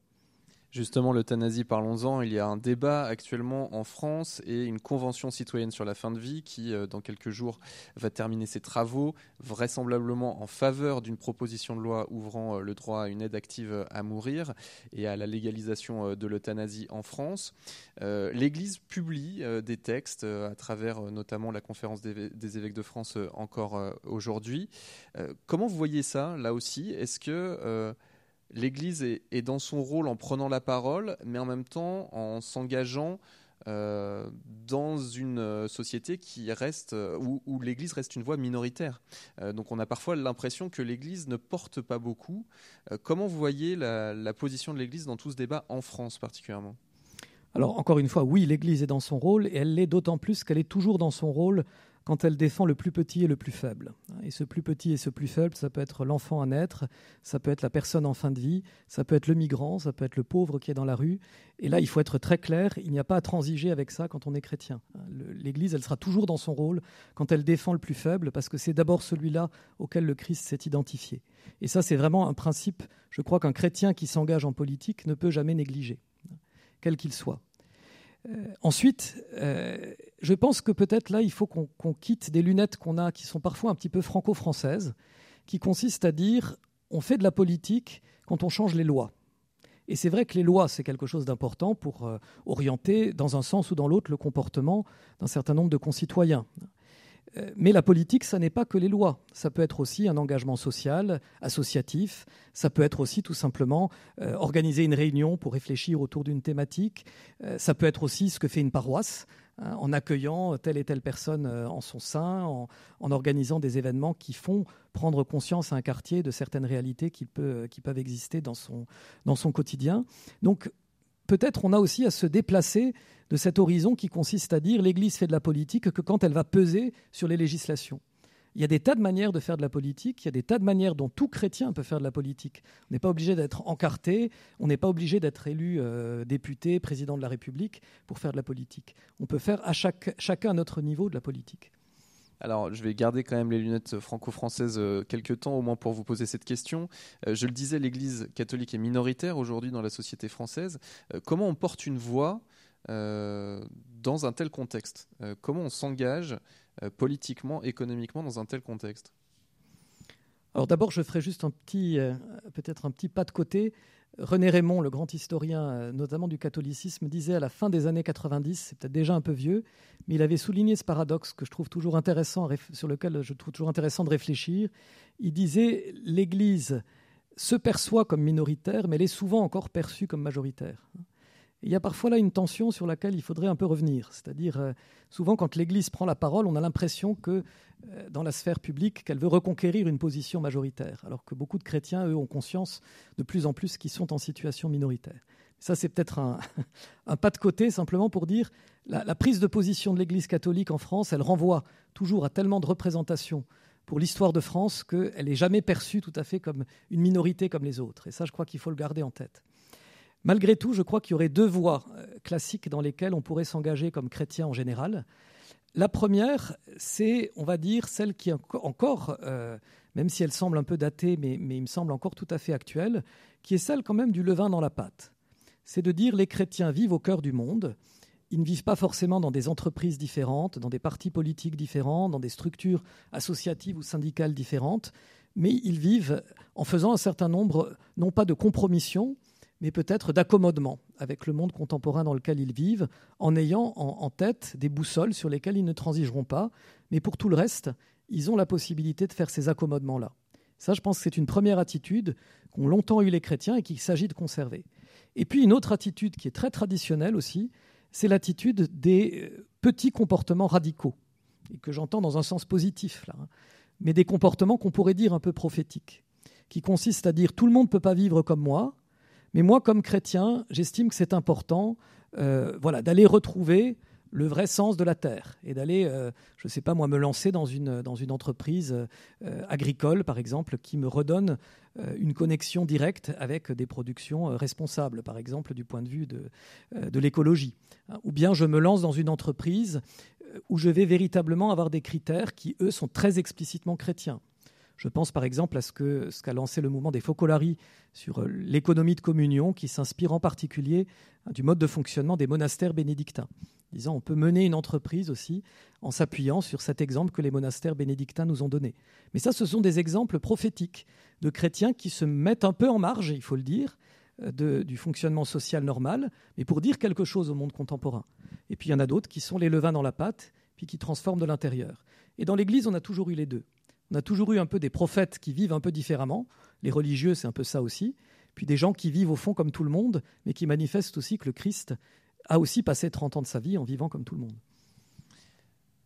Justement, l'euthanasie, parlons-en. Il y a un débat actuellement en France et une convention citoyenne sur la fin de vie qui, euh, dans quelques jours, va terminer ses travaux, vraisemblablement en faveur d'une proposition de loi ouvrant euh, le droit à une aide active à mourir et à la légalisation euh, de l'euthanasie en France. L'Église publie des textes à travers notamment la conférence des, évêques de France encore aujourd'hui. comment vous voyez ça, là aussi? Est-ce que l'Église est, dans son rôle en prenant la parole, mais en même temps en s'engageant euh, dans une euh, société euh, où, l'Église reste une voix minoritaire. donc on a parfois l'impression que l'Église ne porte pas beaucoup. comment vous voyez la position de l'Église dans tout ce débat en France particulièrement? Alors encore une fois, oui, l'Église est dans son rôle et elle l'est d'autant plus qu'elle est toujours dans son rôle quand elle défend le plus petit et le plus faible. Et ce plus petit et ce plus faible, ça peut être l'enfant à naître, ça peut être la personne en fin de vie, ça peut être le migrant, ça peut être le pauvre qui est dans la rue. Et là, il faut être très clair, il n'y a pas à transiger avec ça quand on est chrétien. L'Église, elle sera toujours dans son rôle quand elle défend le plus faible, parce que c'est d'abord celui-là auquel le Christ s'est identifié. Et ça, c'est vraiment un principe, je crois qu'un chrétien qui s'engage en politique ne peut jamais négliger, quel qu'il soit. Euh, ensuite, euh, je pense que peut-être là, il faut qu'on quitte des lunettes qu'on a qui sont parfois un petit peu franco-françaises, qui consistent à dire on fait de la politique quand on change les lois. Et c'est vrai que les lois, c'est quelque chose d'important pour euh, orienter dans un sens ou dans l'autre le comportement d'un certain nombre de concitoyens. Euh, mais la politique, ça n'est pas que les lois. Ça peut être aussi un engagement social, associatif. Ça peut être aussi tout simplement euh, organiser une réunion pour réfléchir autour d'une thématique. Euh, ça peut être aussi ce que fait une paroisse, hein, en accueillant telle et telle personne en son sein, en, organisant des événements qui font prendre conscience à un quartier de certaines réalités qui, peuvent exister dans son, dans son quotidien. Donc peut-être on a aussi à se déplacer de cet horizon qui consiste à dire l'Église fait de la politique que quand elle va peser sur les législations. Il y a des tas de manières de faire de la politique, il y a des tas de manières dont tout chrétien peut faire de la politique. On n'est pas obligé d'être encarté, on n'est pas obligé d'être élu euh, député, président de la République pour faire de la politique. On peut faire à chacun à notre niveau de la politique. Alors, je vais garder quand même les lunettes franco-françaises euh, quelques temps, au moins pour vous poser cette question. Euh, je le disais, l'Église catholique est minoritaire aujourd'hui dans la société française. Euh, comment on porte une voix dans un tel contexte? Comment on s'engage politiquement, économiquement dans un tel contexte? Alors d'abord, je ferai juste peut-être un petit pas de côté. René Raymond, le grand historien, euh, notamment du catholicisme, disait à la fin des années 90, c'est peut-être déjà un peu vieux, mais il avait souligné ce paradoxe que je trouve toujours intéressant, sur lequel je trouve toujours intéressant de réfléchir. Il disait l'Église se perçoit comme minoritaire, mais elle est souvent encore perçue comme majoritaire. Il y a parfois là une tension sur laquelle il faudrait un peu revenir. C'est-à-dire, euh, souvent quand l'Église prend la parole, on a l'impression que euh, dans la sphère publique, qu'elle veut reconquérir une position majoritaire, alors que beaucoup de chrétiens, eux, ont conscience de plus en plus qu'ils sont en situation minoritaire. Ça, c'est peut-être un, [laughs] pas de côté, simplement pour dire la, la prise de position de l'Église catholique en France, elle renvoie toujours à tellement de représentations pour l'histoire de France qu'elle n'est jamais perçue tout à fait comme une minorité comme les autres. Et ça, je crois qu'il faut le garder en tête. Malgré tout, je crois qu'il y aurait deux voies euh, classiques dans lesquelles on pourrait s'engager comme chrétien en général. La première, c'est, on va dire, celle qui est encore, euh, même si elle semble un peu datée, mais, mais, il me semble encore tout à fait actuelle, qui est celle quand même du levain dans la pâte. C'est de dire les chrétiens vivent au cœur du monde, ils ne vivent pas forcément dans des entreprises différentes, dans des partis politiques différents, dans des structures associatives ou syndicales différentes, mais ils vivent en faisant un certain nombre, non pas de compromissions, mais peut-être d'accommodement avec le monde contemporain dans lequel ils vivent, en ayant en, tête des boussoles sur lesquelles ils ne transigeront pas, mais pour tout le reste, ils ont la possibilité de faire ces accommodements-là. Ça, je pense que c'est une première attitude qu'ont longtemps eu les chrétiens et qu'il s'agit de conserver. Et puis une autre attitude qui est très traditionnelle aussi, c'est l'attitude des euh, petits comportements radicaux, et que j'entends dans un sens positif, là, hein, mais des comportements qu'on pourrait dire un peu prophétiques, qui consistent à dire tout le monde ne peut pas vivre comme moi, mais moi, comme chrétien, j'estime que c'est important euh, voilà, d'aller retrouver le vrai sens de la terre et d'aller, euh, je ne sais pas moi, me lancer dans une, entreprise euh, agricole, par exemple, qui me redonne une connexion directe avec des productions responsables, par exemple, du point de vue de, de l'écologie. Ou bien je me lance dans une entreprise où je vais véritablement avoir des critères qui, eux, sont très explicitement chrétiens. Je pense par exemple à ce qu'a lancé le mouvement des Focolari sur euh, l'économie de communion, qui s'inspire en particulier hein, du mode de fonctionnement des monastères bénédictins. Disant, on peut mener une entreprise aussi en s'appuyant sur cet exemple que les monastères bénédictins nous ont donné. Mais ça, ce sont des exemples prophétiques de chrétiens qui se mettent un peu en marge, il faut le dire, euh, du fonctionnement social normal, mais pour dire quelque chose au monde contemporain. Et puis il y en a d'autres qui sont les levains dans la pâte, puis qui transforment de l'intérieur. Et dans l'Église, on a toujours eu les deux. On a toujours eu un peu des prophètes qui vivent un peu différemment. Les religieux, c'est un peu ça aussi. Puis des gens qui vivent au fond comme tout le monde, mais qui manifestent aussi que le Christ a aussi passé 30 ans de sa vie en vivant comme tout le monde.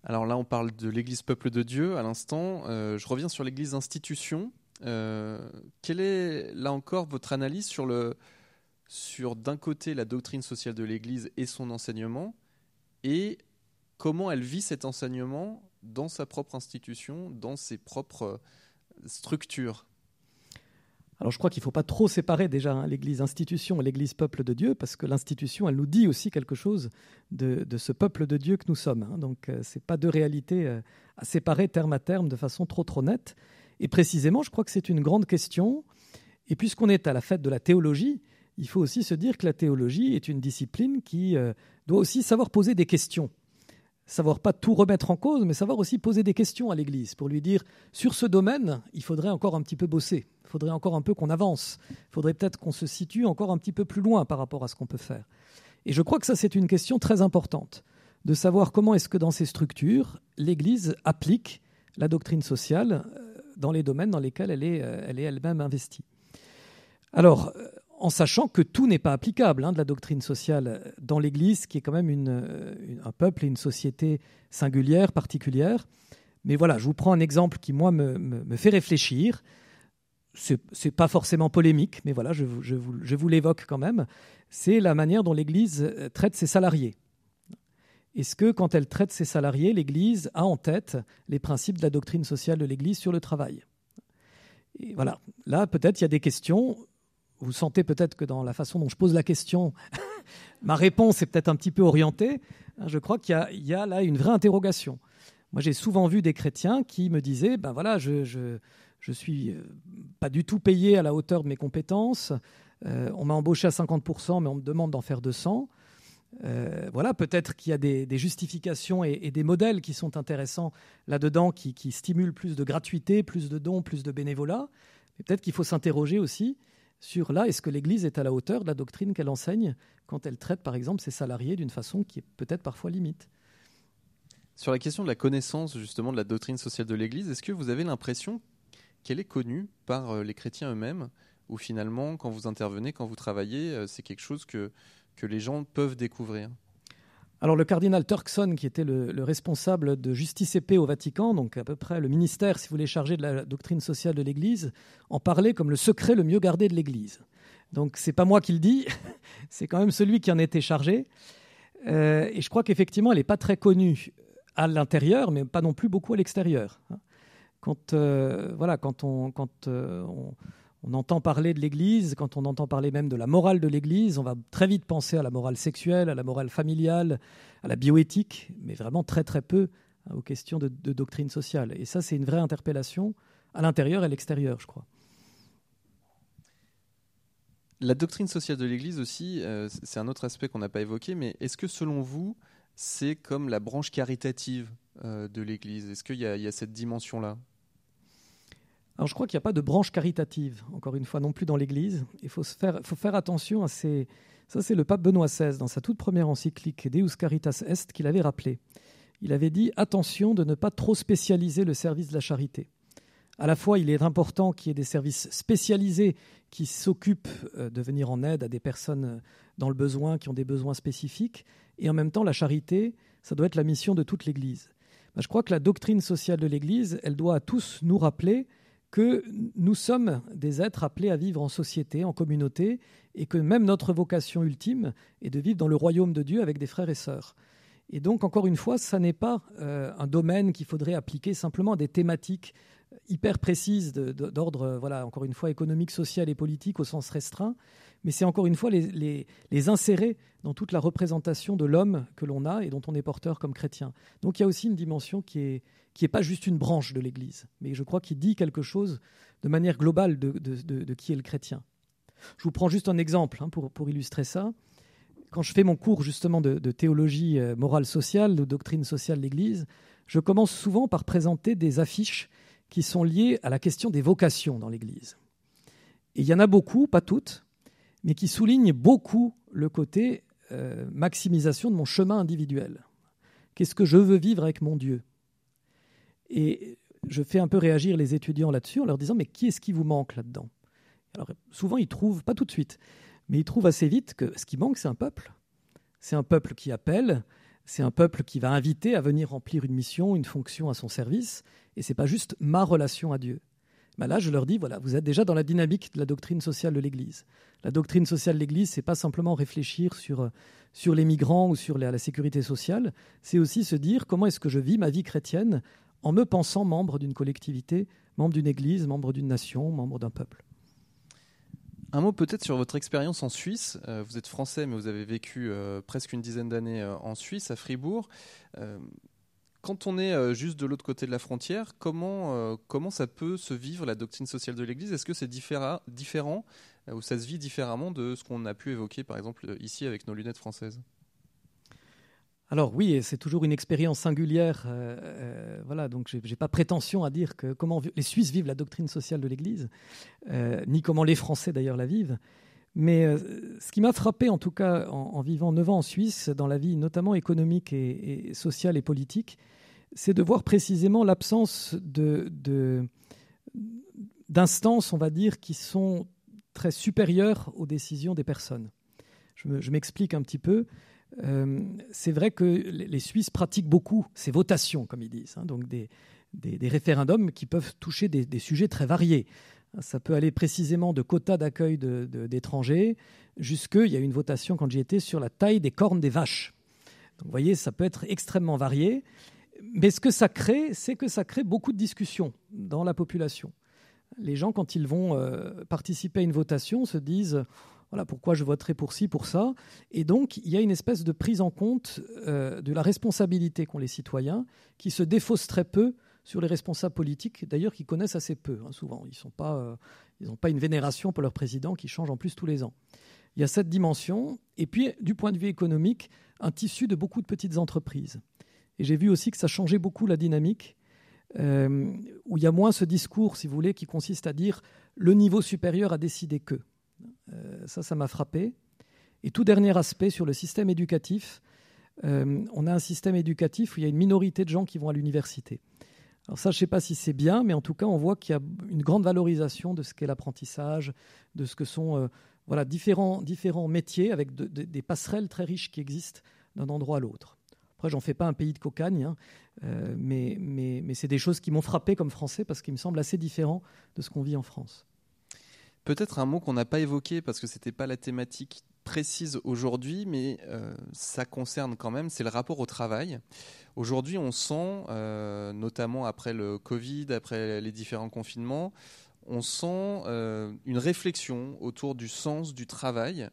Alors là, on parle de l'Église peuple de Dieu à l'instant. Euh, je reviens sur l'Église institution. Euh, quelle est, là encore, votre analyse sur, le, sur d'un côté, la doctrine sociale de l'Église et son enseignement, et comment elle vit cet enseignement dans sa propre institution, dans ses propres euh, structures alors je crois qu'il ne faut pas trop séparer déjà hein, l'Église institution et l'Église peuple de Dieu, parce que l'institution, elle nous dit aussi quelque chose de, ce peuple de Dieu que nous sommes. Hein. Donc euh, ce n'est pas deux réalités euh, à séparer terme à terme de façon trop trop nette. Et précisément, je crois que c'est une grande question. Et puisqu'on est à la fête de la théologie, il faut aussi se dire que la théologie est une discipline qui doit aussi savoir poser des questions savoir pas tout remettre en cause, mais savoir aussi poser des questions à l'Église pour lui dire sur ce domaine, il faudrait encore un petit peu bosser, il faudrait encore un peu qu'on avance, il faudrait peut-être qu'on se situe encore un petit peu plus loin par rapport à ce qu'on peut faire. Et je crois que ça, c'est une question très importante, de savoir comment est-ce que dans ces structures, l'Église applique la doctrine sociale euh, dans les domaines dans lesquels elle est euh, elle-même investie. Alors, euh, en sachant que tout n'est pas applicable hein, de la doctrine sociale dans l'Église, qui est quand même un peuple et une société singulière, particulière. Mais voilà, je vous prends un exemple qui, moi, me, fait réfléchir. Ce n'est pas forcément polémique, mais voilà, je, je vous, l'évoque quand même. C'est la manière dont l'Église euh, traite ses salariés. Est-ce que quand elle traite ses salariés, l'Église a en tête les principes de la doctrine sociale de l'Église sur le travail? Et voilà, là peut-être il y a des questions vous sentez peut-être que dans la façon dont je pose la question, [laughs] ma réponse est peut-être un petit peu orientée. Hein, je crois qu'il y, a là une vraie interrogation. Moi, j'ai souvent vu des chrétiens qui me disaient, ben voilà, je, je, suis euh, pas du tout payé à la hauteur de mes compétences. Euh, on m'a embauché à 50%, mais on me demande d'en faire 200. Euh, voilà, peut-être qu'il y a des, justifications et, des modèles qui sont intéressants là-dedans, qui, qui, stimulent plus de gratuité, plus de dons, plus de bénévolat. Peut-être qu'il faut s'interroger aussi sur là, est-ce que l'Église est à la hauteur de la doctrine qu'elle enseigne quand elle traite, par exemple, ses salariés d'une façon qui est peut-être parfois limite? Sur la question de la connaissance, justement, de la doctrine sociale de l'Église, est-ce que vous avez l'impression qu'elle est connue par euh, les chrétiens eux-mêmes? Ou finalement, quand vous intervenez, quand vous travaillez, euh, c'est quelque chose que, que les gens peuvent découvrir? Alors le cardinal Turkson, qui était le, responsable de Justice et Paix au Vatican, donc à peu près le ministère, si vous voulez, chargé de la doctrine sociale de l'Église, en parlait comme le secret le mieux gardé de l'Église. Donc c'est pas moi qui le dis, [laughs] c'est quand même celui qui en était chargé. Euh, et je crois qu'effectivement, elle n'est pas très connue à l'intérieur, mais pas non plus beaucoup à l'extérieur. Quand, euh, voilà, quand, on, quand euh, on, on entend parler de l'Église, quand on entend parler même de la morale de l'Église, on va très vite penser à la morale sexuelle, à la morale familiale, à la bioéthique, mais vraiment très très peu hein, aux questions de, doctrine sociale. Et ça, c'est une vraie interpellation à l'intérieur et à l'extérieur, je crois. La doctrine sociale de l'Église aussi, euh, c'est un autre aspect qu'on n'a pas évoqué, mais est-ce que selon vous, c'est comme la branche caritative euh, de l'Église? Est-ce qu'il y, a cette dimension-là? Alors je crois qu'il n'y a pas de branche caritative, encore une fois, non plus dans l'Église. Il faut, faire, attention à ces... Ça, c'est le pape Benoît XVI, dans sa toute première encyclique Deus Caritas Est, qu'il avait rappelé. Il avait dit attention de ne pas trop spécialiser le service de la charité. À la fois, il est important qu'il y ait des services spécialisés qui s'occupent euh, de venir en aide à des personnes euh, dans le besoin, qui ont des besoins spécifiques, et en même temps, la charité, ça doit être la mission de toute l'Église. Ben, je crois que la doctrine sociale de l'Église, elle doit à tous nous rappeler que nous sommes des êtres appelés à vivre en société, en communauté, et que même notre vocation ultime est de vivre dans le royaume de Dieu avec des frères et sœurs. Et donc, encore une fois, ça n'est pas euh, un domaine qu'il faudrait appliquer simplement à des thématiques hyper précises d'ordre, voilà, encore une fois, économique, social et politique au sens restreint, mais c'est encore une fois les, les, insérer dans toute la représentation de l'homme que l'on a et dont on est porteur comme chrétien. Donc il y a aussi une dimension qui est, qui n'est pas juste une branche de l'Église, mais je crois qu'il dit quelque chose de manière globale de, de, qui est le chrétien. Je vous prends juste un exemple hein, pour, pour, illustrer ça. Quand je fais mon cours justement de, théologie euh, morale sociale, de doctrine sociale de l'Église, je commence souvent par présenter des affiches qui sont liées à la question des vocations dans l'Église. Et il y en a beaucoup, pas toutes, mais qui soulignent beaucoup le côté euh, maximisation de mon chemin individuel. Qu'est-ce que je veux vivre avec mon Dieu? Et je fais un peu réagir les étudiants là-dessus en leur disant mais qui est-ce qui vous manque là-dedans? Alors souvent ils trouvent, pas tout de suite, mais ils trouvent assez vite que ce qui manque c'est un peuple. C'est un peuple qui appelle, c'est un peuple qui va inviter à venir remplir une mission, une fonction à son service, et c'est pas juste ma relation à Dieu. Ben là, je leur dis, voilà, vous êtes déjà dans la dynamique de la doctrine sociale de l'Église. La doctrine sociale de l'Église, c'est pas simplement réfléchir sur, euh, sur les migrants ou sur la, sécurité sociale, c'est aussi se dire comment est-ce que je vis ma vie chrétienne en me pensant membre d'une collectivité, membre d'une Église, membre d'une nation, membre d'un peuple. Un mot peut-être sur votre expérience en Suisse. Euh, vous êtes français, mais vous avez vécu euh, presque une dizaine d'années en Suisse, à Fribourg. Quand on est euh, juste de l'autre côté de la frontière, comment, euh, comment ça peut se vivre la doctrine sociale de l'Église? Est-ce que c'est différent, euh, ou ça se vit différemment de ce qu'on a pu évoquer par exemple ici avec nos lunettes françaises? Alors oui, c'est toujours une expérience singulière. voilà, donc j'ai pas prétention à dire que comment les Suisses vivent la doctrine sociale de l'Église, ni comment les Français d'ailleurs la vivent. Mais ce qui m'a frappé, en tout cas, en, vivant neuf ans en Suisse, dans la vie notamment économique et sociale et politique, c'est de voir précisément l'absence d'instances, on va dire, qui sont très supérieures aux décisions des personnes. Je m'explique un petit peu. Euh, c'est vrai que les Suisses pratiquent beaucoup ces votations, comme ils disent, hein, donc des, référendums qui peuvent toucher des, sujets très variés. Ça peut aller précisément de quotas d'accueil d'étrangers jusque, il y a une votation quand j'y étais, sur la taille des cornes des vaches. Vous voyez, ça peut être extrêmement varié mais ce que ça crée, c'est que ça crée beaucoup de discussions dans la population. Les gens, quand ils vont euh, participer à une votation, se disent voilà pourquoi je voterai pour ci, pour ça? Et donc, il y a une espèce de prise en compte euh, de la responsabilité qu'ont les citoyens, qui se défausse très peu sur les responsables politiques, d'ailleurs, qui connaissent assez peu, hein, souvent. Ils n'ont pas, euh, pas une vénération pour leur président qui change en plus tous les ans. Il y a cette dimension. Et puis, du point de vue économique, un tissu de beaucoup de petites entreprises. Et j'ai vu aussi que ça changeait beaucoup la dynamique, euh, où il y a moins ce discours, si vous voulez, qui consiste à dire le niveau supérieur a décidé que. Euh, ça, ça m'a frappé. Et tout dernier aspect sur le système éducatif, on a un système éducatif où il y a une minorité de gens qui vont à l'université. Alors ça, je ne sais pas si c'est bien, mais en tout cas, on voit qu'il y a une grande valorisation de ce qu'est l'apprentissage, de ce que sont euh, voilà, différents, métiers avec des passerelles très riches qui existent d'un endroit à l'autre. Après, j'en fais pas un pays de cocagne, hein, euh, mais, mais, mais c'est des choses qui m'ont frappé comme français parce qu'il me semble assez différent de ce qu'on vit en France. Peut-être un mot qu'on n'a pas évoqué parce que ce n'était pas la thématique précise aujourd'hui, mais euh, ça concerne quand même, c'est le rapport au travail. Aujourd'hui, on sent, euh, notamment après le Covid, après les différents confinements, on sent une réflexion autour du sens du travail.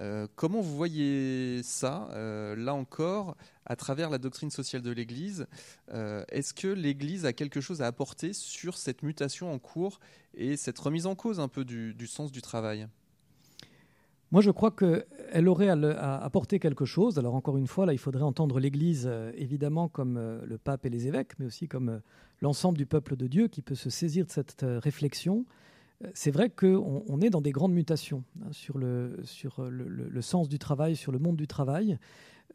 Euh, comment vous voyez ça, euh, là encore, à travers la doctrine sociale de l'Église? Euh, Est-ce que l'Église a quelque chose à apporter sur cette mutation en cours et cette remise en cause un peu du, sens du travail? Moi, je crois qu'elle aurait à, apporter quelque chose. Alors, encore une fois, là, il faudrait entendre l'Église, évidemment, comme le pape et les évêques, mais aussi comme l'ensemble du peuple de Dieu qui peut se saisir de cette réflexion c'est vrai qu'on on est dans des grandes mutations hein, sur, le, sens du travail, sur le monde du travail.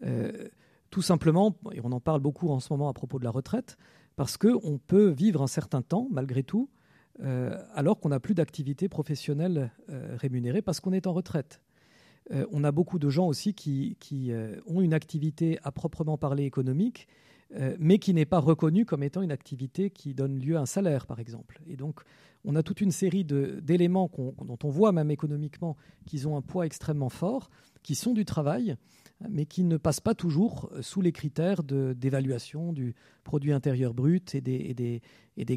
Euh, tout simplement, et on en parle beaucoup en ce moment à propos de la retraite, parce qu'on peut vivre un certain temps, malgré tout, euh, alors qu'on n'a plus d'activité professionnelle euh, rémunérée parce qu'on est en retraite. On a beaucoup de gens aussi qui, qui ont une activité à proprement parler économique, mais qui n'est pas reconnue comme étant une activité qui donne lieu à un salaire, par exemple. Et donc, on a toute une série d'éléments dont on voit même économiquement qu'ils ont un poids extrêmement fort, qui sont du travail, mais qui ne passent pas toujours sous les critères d'évaluation du produit intérieur brut et des,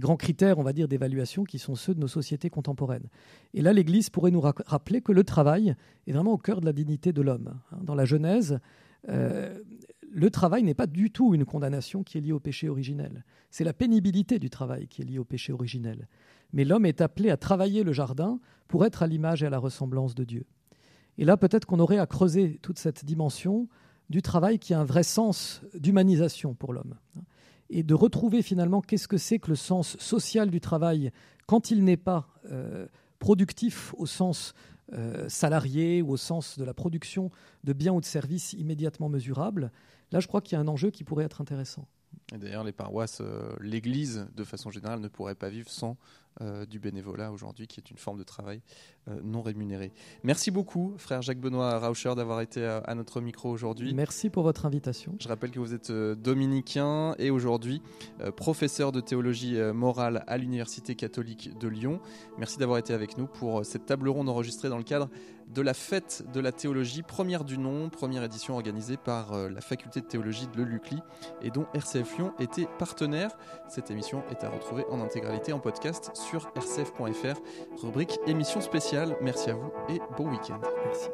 grands critères, on va dire, d'évaluation qui sont ceux de nos sociétés contemporaines. Et là, l'Église pourrait nous rappeler que le travail est vraiment au cœur de la dignité de l'homme. Hein. Dans la Genèse, euh, le travail n'est pas du tout une condamnation qui est liée au péché originel. C'est la pénibilité du travail qui est liée au péché originel mais l'homme est appelé à travailler le jardin pour être à l'image et à la ressemblance de Dieu. Et là, peut-être qu'on aurait à creuser toute cette dimension du travail qui a un vrai sens d'humanisation pour l'homme. Et de retrouver finalement qu'est-ce que c'est que le sens social du travail quand il n'est pas euh, productif au sens euh, salarié ou au sens de la production de biens ou de services immédiatement mesurables. Là, je crois qu'il y a un enjeu qui pourrait être intéressant. D'ailleurs, les paroisses, euh, l'Église, de façon générale, ne pourrait pas vivre sans euh, du bénévolat aujourd'hui, qui est une forme de travail euh, non rémunéré. Merci beaucoup, frère Jacques-Benoît Rauscher, d'avoir été à notre micro aujourd'hui. Merci pour votre invitation. Je rappelle que vous êtes dominicain et aujourd'hui professeur de théologie morale à l'Université catholique de Lyon. Merci d'avoir été avec nous pour cette table ronde enregistrée dans le cadre de la fête de la théologie, première du nom, première édition organisée par la faculté de théologie de l'UCLI et dont RCF Lyon était partenaire. Cette émission est à retrouver en intégralité en podcast sur rcf.fr, rubrique émission spéciale. Merci à vous et bon week-end. Merci.